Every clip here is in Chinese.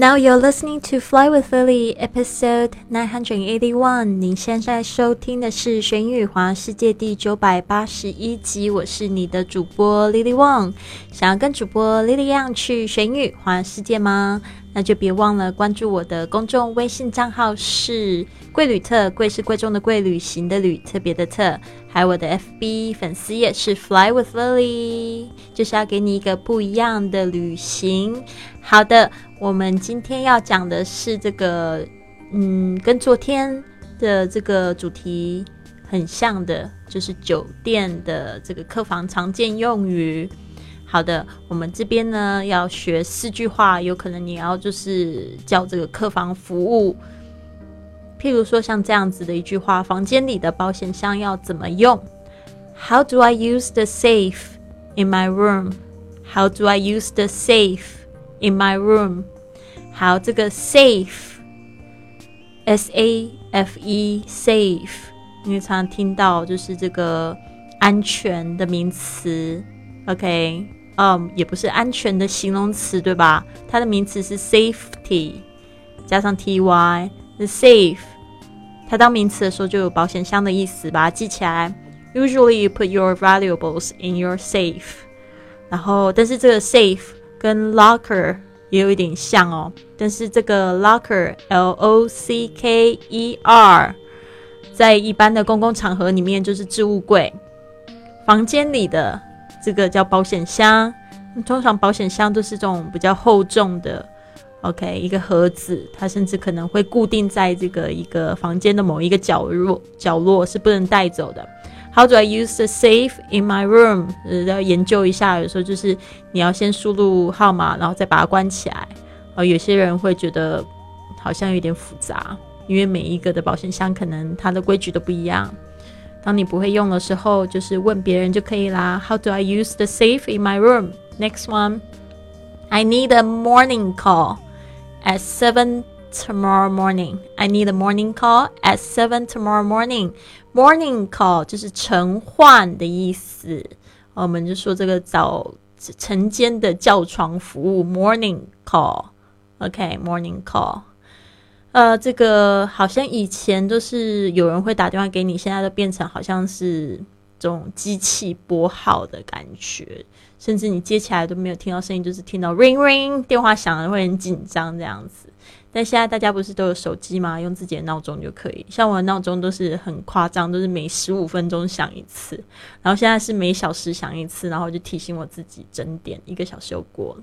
Now you're listening to Fly with Lily, episode nine hundred eighty-one。您现在收听的是《玄宇华世界》第九百八十一集。我是你的主播 Lily Wang。想要跟主播 Lily 一样去玄宇华世界吗？那就别忘了关注我的公众微信账号是“贵旅特”，贵是贵重的贵，旅行的旅，特别的特。还有我的 FB 粉丝也是 Fly with Lily，就是要给你一个不一样的旅行。好的，我们今天要讲的是这个，嗯，跟昨天的这个主题很像的，就是酒店的这个客房常见用语。好的，我们这边呢要学四句话，有可能你要就是叫这个客房服务。譬如说像这样子的一句话：房间里的保险箱要怎么用？How do I use the safe in my room? How do I use the safe in my room? 好，这个 safe，s a f e safe，你常常听到就是这个安全的名词。OK，嗯，也不是安全的形容词，对吧？它的名词是 safety，加上 t y，the safe。它当名词的时候就有保险箱的意思，把它记起来。Usually you put your valuables in your safe。然后，但是这个 safe 跟 locker 也有一点像哦。但是这个 locker，l o c k e r，在一般的公共场合里面就是置物柜。房间里的这个叫保险箱。通常保险箱都是这种比较厚重的。OK，一个盒子，它甚至可能会固定在这个一个房间的某一个角落，角落是不能带走的。How do I use the safe in my room？呃，要研究一下。有时候就是你要先输入号码，然后再把它关起来。呃，有些人会觉得好像有点复杂，因为每一个的保险箱可能它的规矩都不一样。当你不会用的时候，就是问别人就可以啦。How do I use the safe in my room？Next one，I need a morning call。at seven tomorrow morning. I need a morning call at seven tomorrow morning. Morning call 就是晨唤的意思，我们就说这个早晨间的叫床服务 morning call。OK，morning call。呃，这个好像以前都是有人会打电话给你，现在都变成好像是这种机器拨号的感觉。甚至你接起来都没有听到声音，就是听到 ring ring 电话响了会很紧张这样子。但现在大家不是都有手机吗？用自己的闹钟就可以。像我的闹钟都是很夸张，都是每十五分钟响一次，然后现在是每小时响一次，然后就提醒我自己整点，一个小时又过了。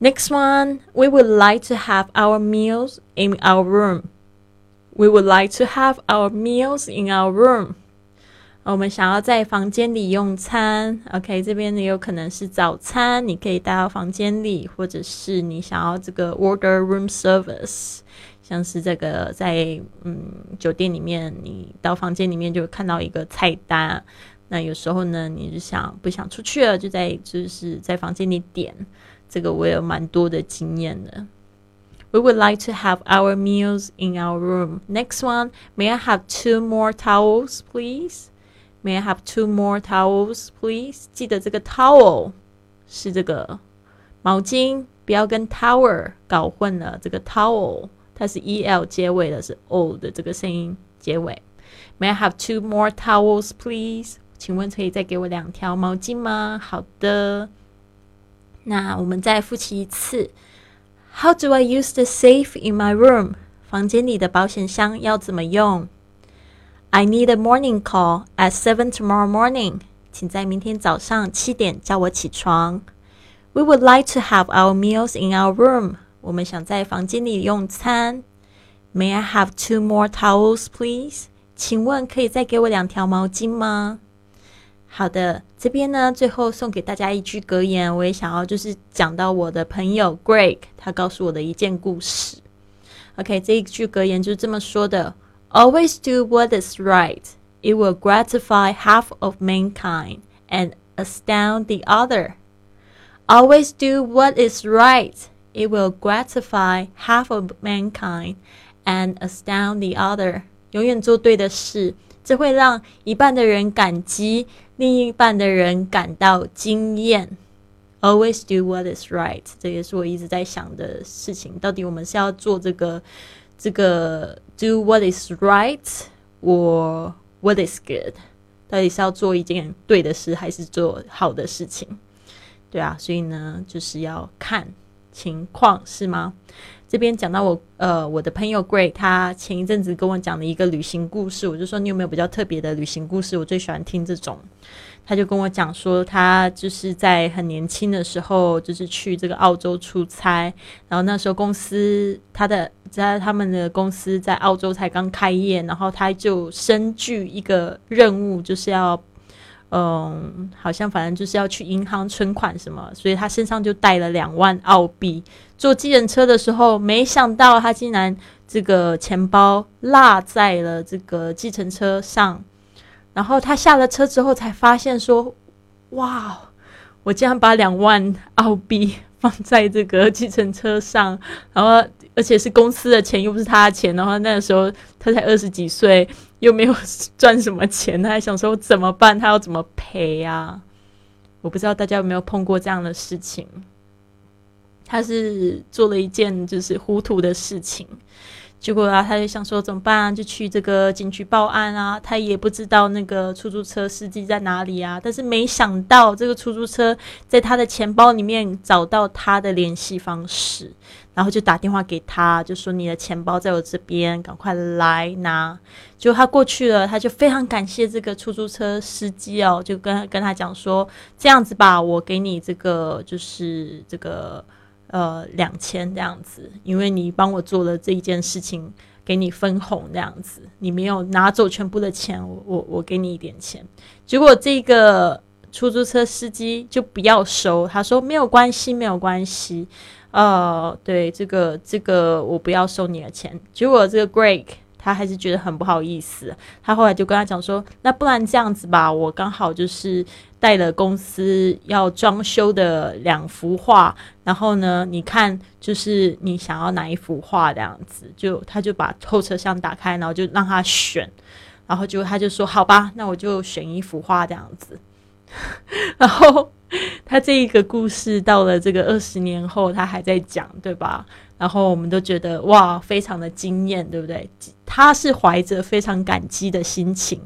Next one, we would like to have our meals in our room. We would like to have our meals in our room. 我们想要在房间里用餐，OK，这边呢有可能是早餐，你可以带到房间里，或者是你想要这个 order room service，像是这个在嗯酒店里面，你到房间里面就看到一个菜单，那有时候呢，你就想不想出去了，就在就是在房间里点，这个我有蛮多的经验的。We would like to have our meals in our room. Next one, may I have two more towels, please? May I have two more towels, please? 记得这个 towel 是这个毛巾，不要跟 tower 搞混了。这个 towel 它是 e l 结尾的，是 o 的这个声音结尾。May I have two more towels, please? 请问可以再给我两条毛巾吗？好的。那我们再复习一次。How do I use the safe in my room? 房间里的保险箱要怎么用？I need a morning call at seven tomorrow morning. 请在明天早上七点叫我起床。We would like to have our meals in our room. 我们想在房间里用餐。May I have two more towels, please? 请问可以再给我两条毛巾吗？好的，这边呢，最后送给大家一句格言，我也想要就是讲到我的朋友 Greg，他告诉我的一件故事。OK，这一句格言就是这么说的。Always do what is right. It will gratify half of mankind and astound the other. Always do what is right. It will gratify half of mankind and astound the other. 永远做对的事，这会让一半的人感激，另一半的人感到惊艳。 Always do what is right，这也是我一直在想的事情。到底我们是要做这个 这个 do what is right，或 what is good？到底是要做一件对的事，还是做好的事情？对啊，所以呢，就是要看情况，是吗？这边讲到我呃，我的朋友 Great，他前一阵子跟我讲了一个旅行故事，我就说你有没有比较特别的旅行故事？我最喜欢听这种。他就跟我讲说，他就是在很年轻的时候，就是去这个澳洲出差，然后那时候公司他的在他们的公司在澳洲才刚开业，然后他就身具一个任务，就是要，嗯，好像反正就是要去银行存款什么，所以他身上就带了两万澳币。坐计程车的时候，没想到他竟然这个钱包落在了这个计程车上。然后他下了车之后，才发现说：“哇，我竟然把两万澳币 放在这个计程车上，然后而且是公司的钱，又不是他的钱。然后那个时候他才二十几岁，又没有赚什么钱，他还想说怎么办？他要怎么赔啊？我不知道大家有没有碰过这样的事情。他是做了一件就是糊涂的事情。”结果啊，他就想说怎么办啊？就去这个警局报案啊。他也不知道那个出租车司机在哪里啊。但是没想到，这个出租车在他的钱包里面找到他的联系方式，然后就打电话给他，就说你的钱包在我这边，赶快来拿。结果他过去了，他就非常感谢这个出租车司机哦，就跟跟他讲说这样子吧，我给你这个就是这个。呃，两千这样子，因为你帮我做了这一件事情，给你分红这样子，你没有拿走全部的钱，我我我给你一点钱。结果这个出租车司机就不要收，他说没有关系，没有关系。呃，对，这个这个我不要收你的钱。结果这个 Greg。他还是觉得很不好意思，他后来就跟他讲说：“那不然这样子吧，我刚好就是带了公司要装修的两幅画，然后呢，你看就是你想要哪一幅画这样子，就他就把后车厢打开，然后就让他选，然后就他就说好吧，那我就选一幅画这样子，然后他这一个故事到了这个二十年后，他还在讲，对吧？”然后我们都觉得哇，非常的惊艳，对不对？他是怀着非常感激的心情，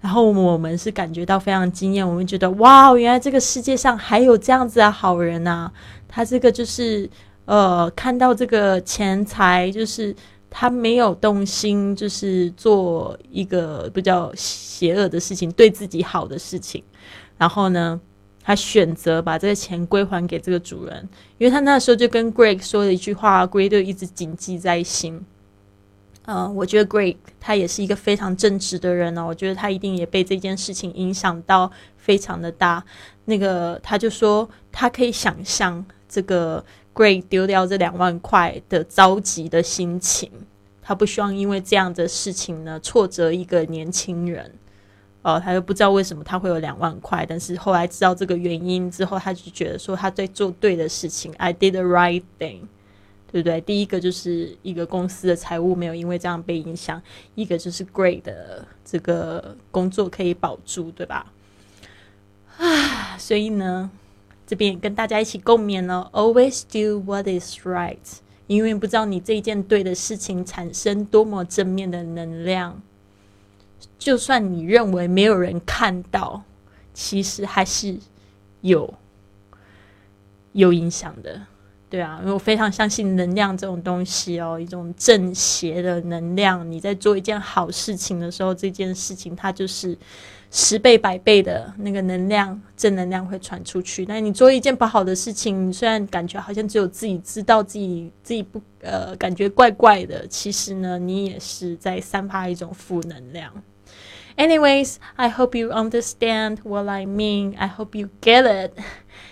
然后我们是感觉到非常惊艳。我们觉得哇，原来这个世界上还有这样子的好人呐！他这个就是呃，看到这个钱财，就是他没有动心，就是做一个比较邪恶的事情，对自己好的事情，然后呢？他选择把这个钱归还给这个主人，因为他那时候就跟 Greg 说了一句话，Greg 就一直谨记在心。呃，我觉得 Greg 他也是一个非常正直的人哦，我觉得他一定也被这件事情影响到非常的大。那个他就说，他可以想象这个 Greg 丢掉这两万块的着急的心情，他不希望因为这样的事情呢挫折一个年轻人。哦，他又不知道为什么他会有两万块，但是后来知道这个原因之后，他就觉得说他在做对的事情，I did the right thing，对不对？第一个就是一个公司的财务没有因为这样被影响，一个就是 Great 的这个工作可以保住，对吧？啊，所以呢，这边跟大家一起共勉了，Always do what is right，因为不知道你这一件对的事情产生多么正面的能量。就算你认为没有人看到，其实还是有有影响的，对啊，我非常相信能量这种东西哦，一种正邪的能量。你在做一件好事情的时候，这件事情它就是十倍、百倍的那个能量，正能量会传出去。那你做一件不好的事情，虽然感觉好像只有自己知道自己自己不呃感觉怪怪的，其实呢，你也是在散发一种负能量。Anyways, I hope you understand what I mean. I hope you get it.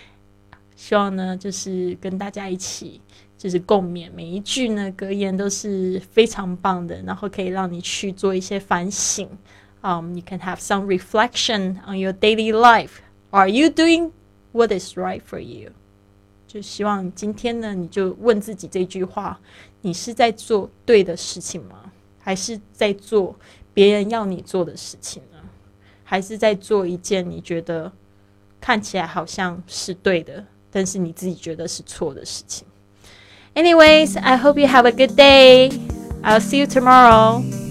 希望呢，就是跟大家一起，就是共勉。每一句呢，格言都是非常棒的，然后可以让你去做一些反省。Um, you can have some reflection on your daily life. Are you doing what is right for you? 就希望今天呢，你就问自己这句话：你是在做对的事情吗？还是在做？别人要你做的事情呢，还是在做一件你觉得看起来好像是对的， 但是你自己觉得是错的事情。Anyways, I hope you have a good day. I'll see you tomorrow.